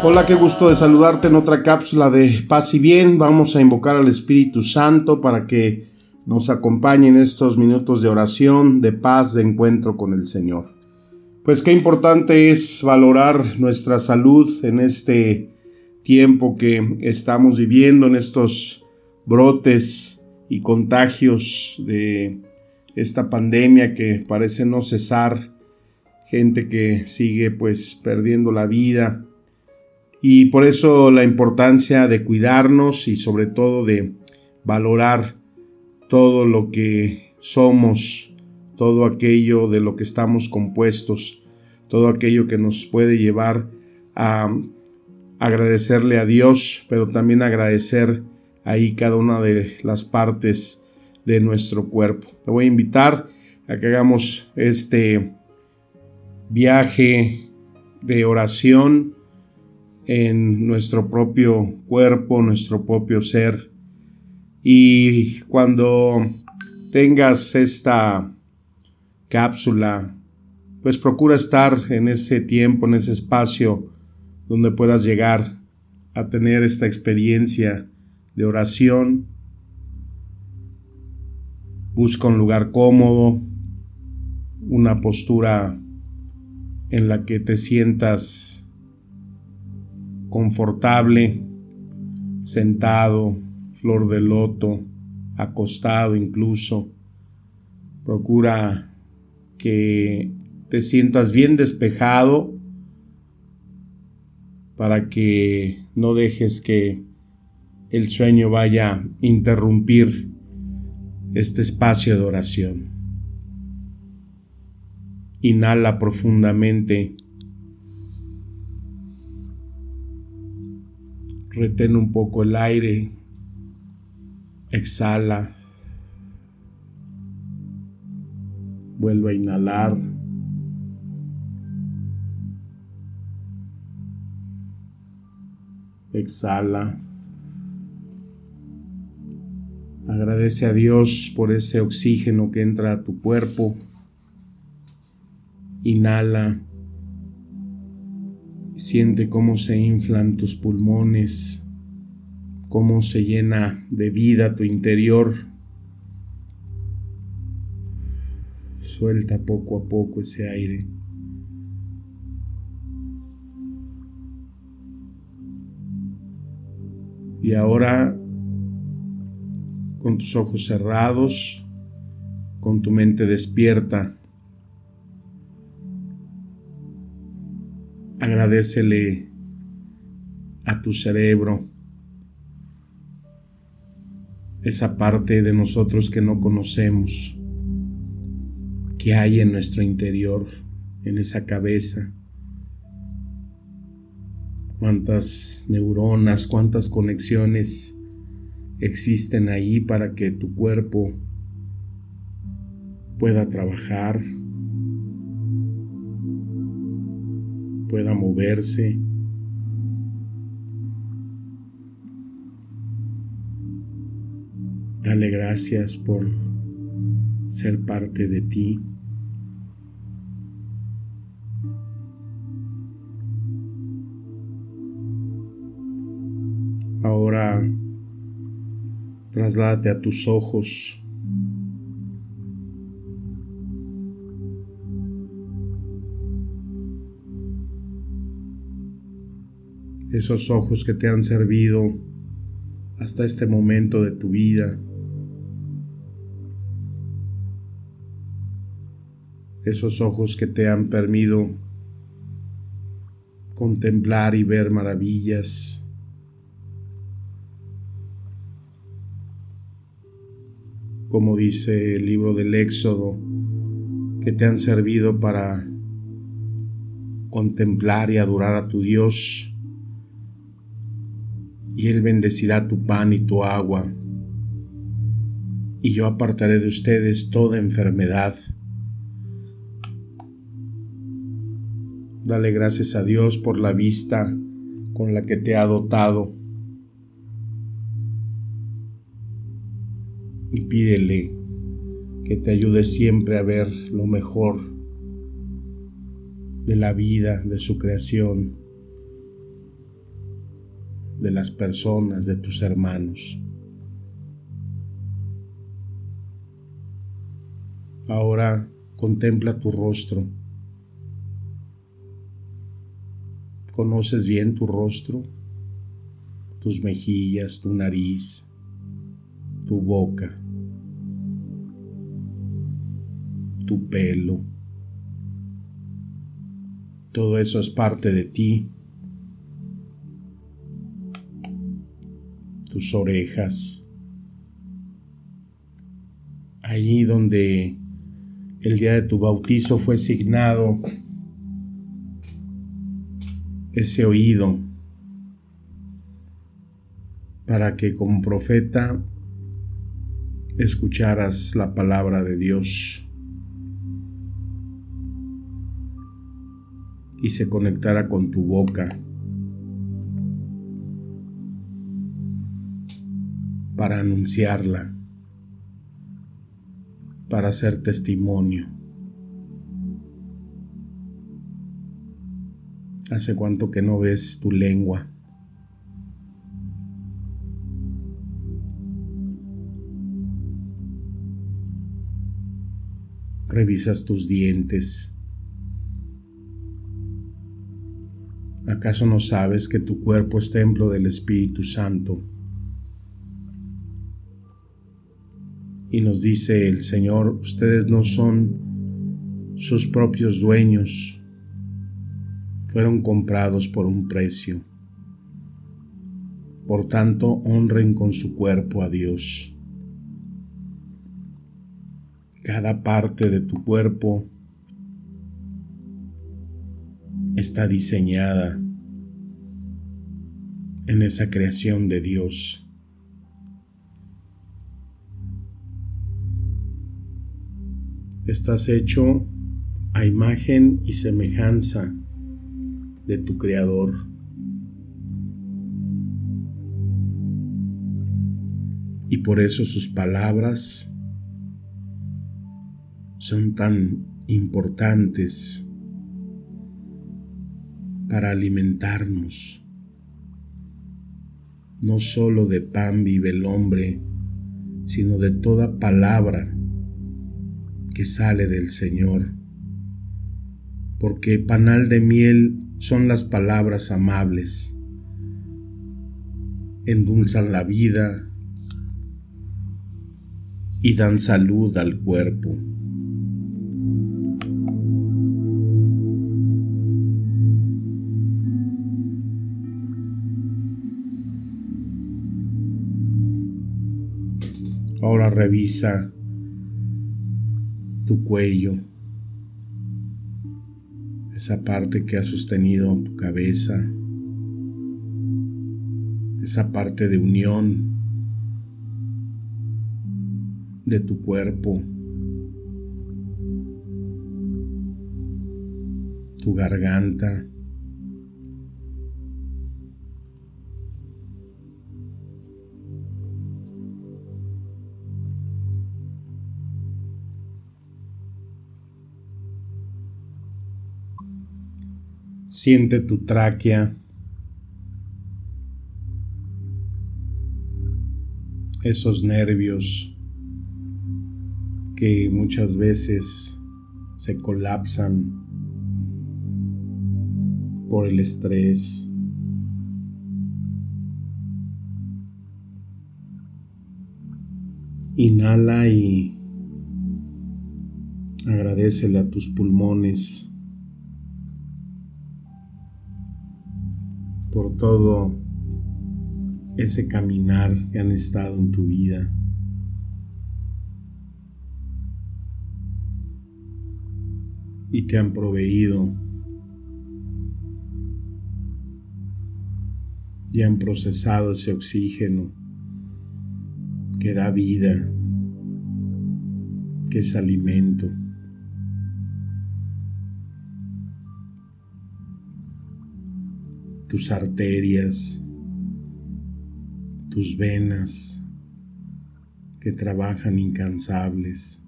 Hola, qué gusto de saludarte en otra cápsula de paz y bien. Vamos a invocar al Espíritu Santo para que nos acompañe en estos minutos de oración, de paz, de encuentro con el Señor. Pues qué importante es valorar nuestra salud en este tiempo que estamos viviendo, en estos brotes y contagios de esta pandemia que parece no cesar, gente que sigue pues perdiendo la vida y por eso la importancia de cuidarnos y sobre todo de valorar todo lo que somos, todo aquello de lo que estamos compuestos, todo aquello que nos puede llevar a agradecerle a Dios, pero también agradecer ahí cada una de las partes de nuestro cuerpo. Te voy a invitar a que hagamos este viaje de oración en nuestro propio cuerpo, nuestro propio ser, y cuando tengas esta cápsula, pues procura estar en ese tiempo, en ese espacio donde puedas llegar a tener esta experiencia de oración. Busca un lugar cómodo, una postura en la que te sientas confortable, sentado, flor de loto, acostado incluso. Procura que te sientas bien despejado para que no dejes que el sueño vaya a interrumpir este espacio de oración. Inhala profundamente. Retén un poco el aire Exhala. Vuelve a inhalar. Exhala. Agradece a Dios por ese oxígeno que entra a tu cuerpo. Inhala. Siente cómo se inflan tus pulmones cómo se llena de vida tu interior. Suelta poco a poco ese aire. Y ahora, con tus ojos cerrados, con tu mente despierta, agradecele a tu cerebro esa parte de nosotros que no conocemos, que hay en nuestro interior, en esa cabeza. Cuántas neuronas, cuántas conexiones existen ahí para que tu cuerpo pueda trabajar, pueda moverse Dale gracias por ser parte de ti. Ahora trasládate a tus ojos. Esos ojos que te han servido hasta este momento de tu vida. esos ojos que te han permitido contemplar y ver maravillas. Como dice el libro del Éxodo, que te han servido para contemplar y adorar a tu Dios y Él bendecirá tu pan y tu agua, y yo apartaré de ustedes toda enfermedad. Dale gracias a Dios por la vista con la que te ha dotado. Y pídele que te ayude siempre a ver lo mejor de la vida, de su creación, de las personas, de tus hermanos. Ahora contempla tu rostro. ¿Conoces bien tu rostro? Tus mejillas, tu nariz, tu boca, tu pelo. Todo eso es parte de ti. Tus orejas. Allí donde el día de tu bautizo fue signado ese oído para que como profeta escucharas la palabra de Dios y se conectara con tu boca para anunciarla, para hacer testimonio. ¿Hace cuánto que no ves tu lengua? Revisas tus dientes. ¿Acaso no sabes que tu cuerpo es templo del Espíritu Santo? Y nos dice el Señor, ustedes no son sus propios dueños, fueron comprados por un precio. Por tanto, honren con su cuerpo a Dios. Cada parte de tu cuerpo está diseñada en esa creación de Dios. Estás hecho a imagen y semejanza de tu Creador. Y por eso sus palabras son tan importantes para alimentarnos. No solo de pan vive el hombre, sino de toda palabra que sale del Señor. Porque panal de miel son las palabras amables. Endulzan la vida y dan salud al cuerpo. Ahora revisa tu cuello esa parte que ha sostenido tu cabeza, esa parte de unión de tu cuerpo, tu garganta. Siente tu tráquea. Esos nervios que muchas veces se colapsan por el estrés. Inhala y agradecele a tus pulmones por todo ese caminar que han estado en tu vida. Y te han proveído y han procesado ese oxígeno que da vida, que es alimento. Tus arterias, tus venas que trabajan incansables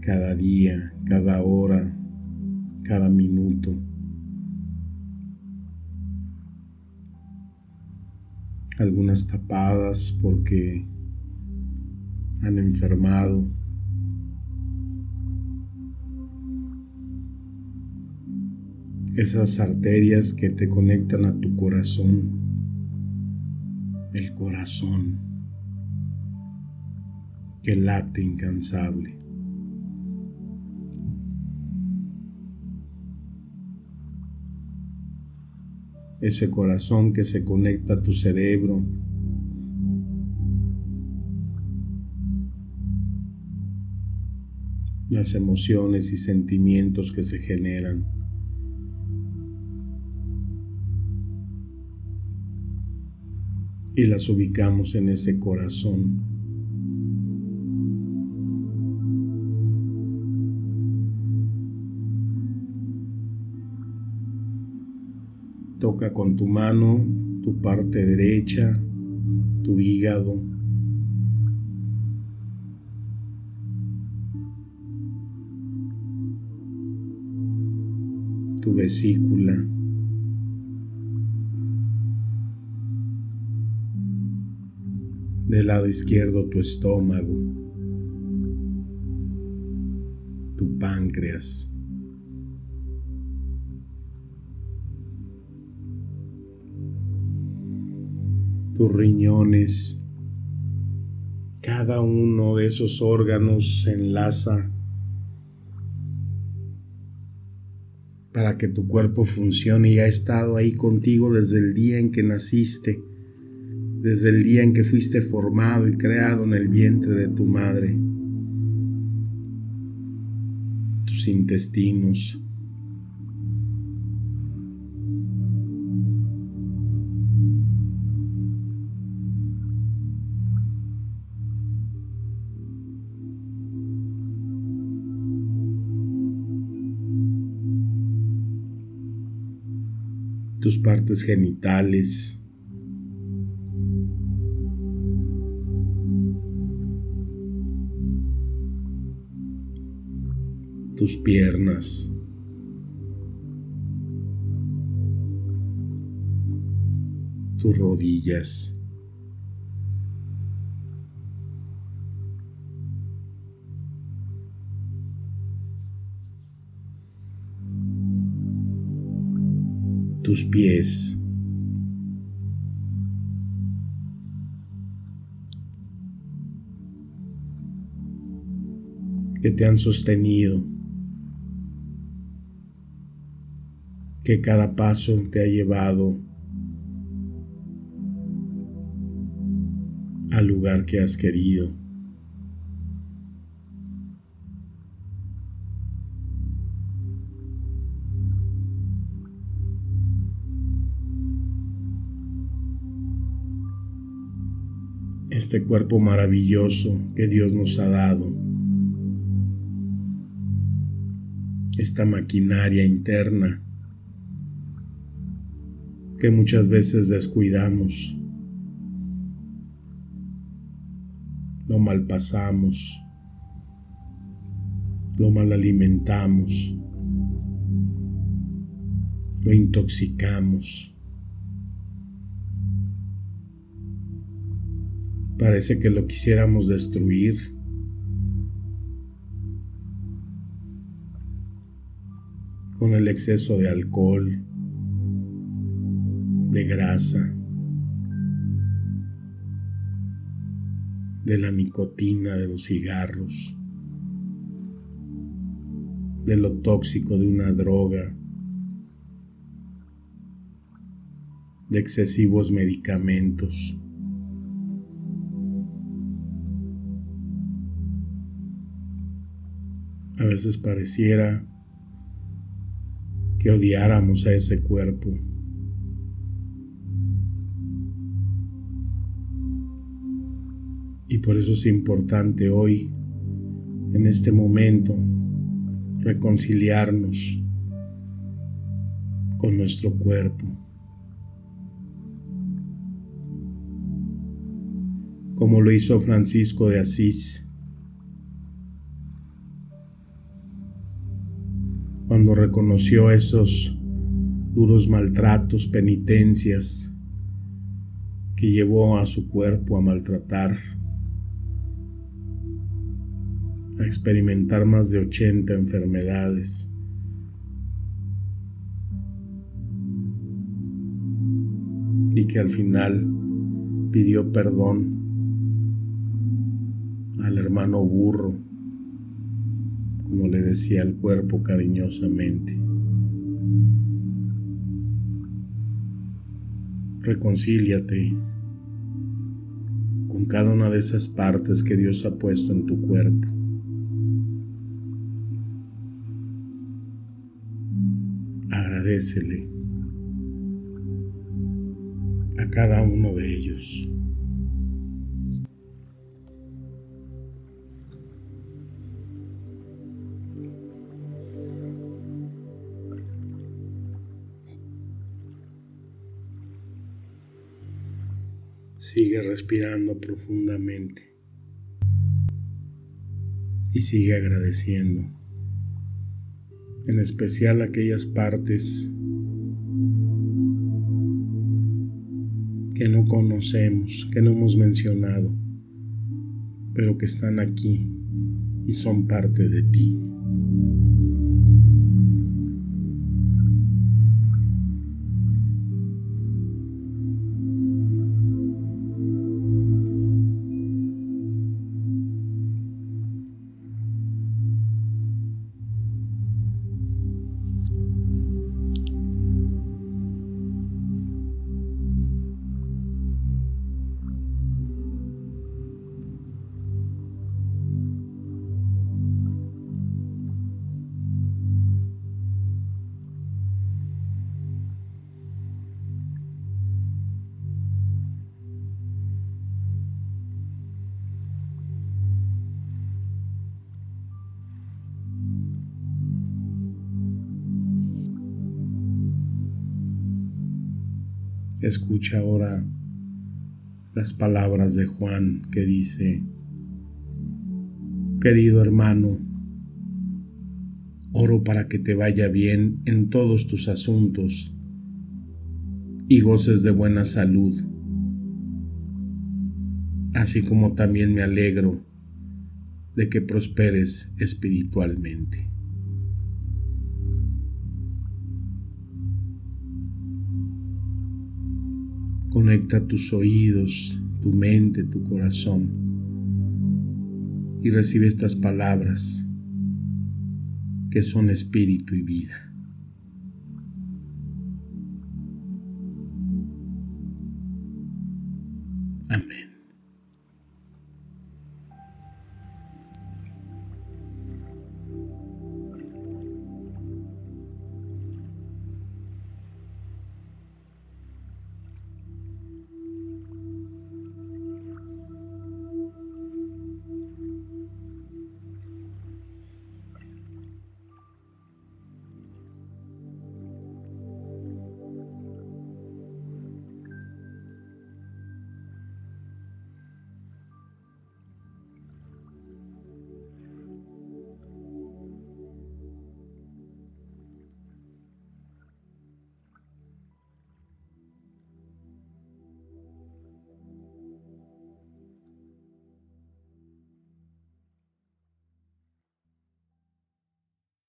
cada día, cada hora, cada minuto. Algunas tapadas porque han enfermado. Esas arterias que te conectan a tu corazón. El corazón que late incansable. ese corazón que se conecta a tu cerebro. Las emociones y sentimientos que se generan. Y las ubicamos en ese corazón. Toca con tu mano tu parte derecha, tu hígado. Tu vesícula. Del lado izquierdo tu estómago, tu páncreas. tus riñones. Cada uno de esos órganos se enlaza para que tu cuerpo funcione y ha estado ahí contigo desde el día en que naciste, desde el día en que fuiste formado y creado en el vientre de tu madre. Tus intestinos, tus partes genitales. Tus piernas. tus rodillas. tus pies. que te han sostenido, que cada paso te ha llevado al lugar que has querido. este cuerpo maravilloso que Dios nos ha dado, esta maquinaria interna que muchas veces descuidamos, lo malpasamos, lo mal alimentamos, lo intoxicamos. Parece que lo quisiéramos destruir. Con el exceso de alcohol, de grasa, de la nicotina de los cigarros, de lo tóxico de una droga, de excesivos medicamentos. A veces pareciera que odiáramos a ese cuerpo, Y por eso es importante hoy, en este momento, reconciliarnos con nuestro cuerpo. Como lo hizo Francisco de Asís. Cuando reconoció esos duros maltratos, penitencias que llevó a su cuerpo a maltratar a experimentar más de 80 enfermedades. Y que al final pidió perdón al hermano burro, como le decía el cuerpo cariñosamente. Reconcíliate con cada una de esas partes que Dios ha puesto en tu cuerpo. Agradecele a cada uno de ellos. Sigue respirando profundamente y sigue agradeciendo en especial aquellas partes que no conocemos, que no hemos mencionado, pero que están aquí y son parte de ti. Escucha ahora las palabras de Juan que dice, querido hermano, oro para que te vaya bien en todos tus asuntos y goces de buena salud, así como también me alegro de que prosperes espiritualmente. Conecta tus oídos, tu mente, tu corazón y recibe estas palabras que son espíritu y vida.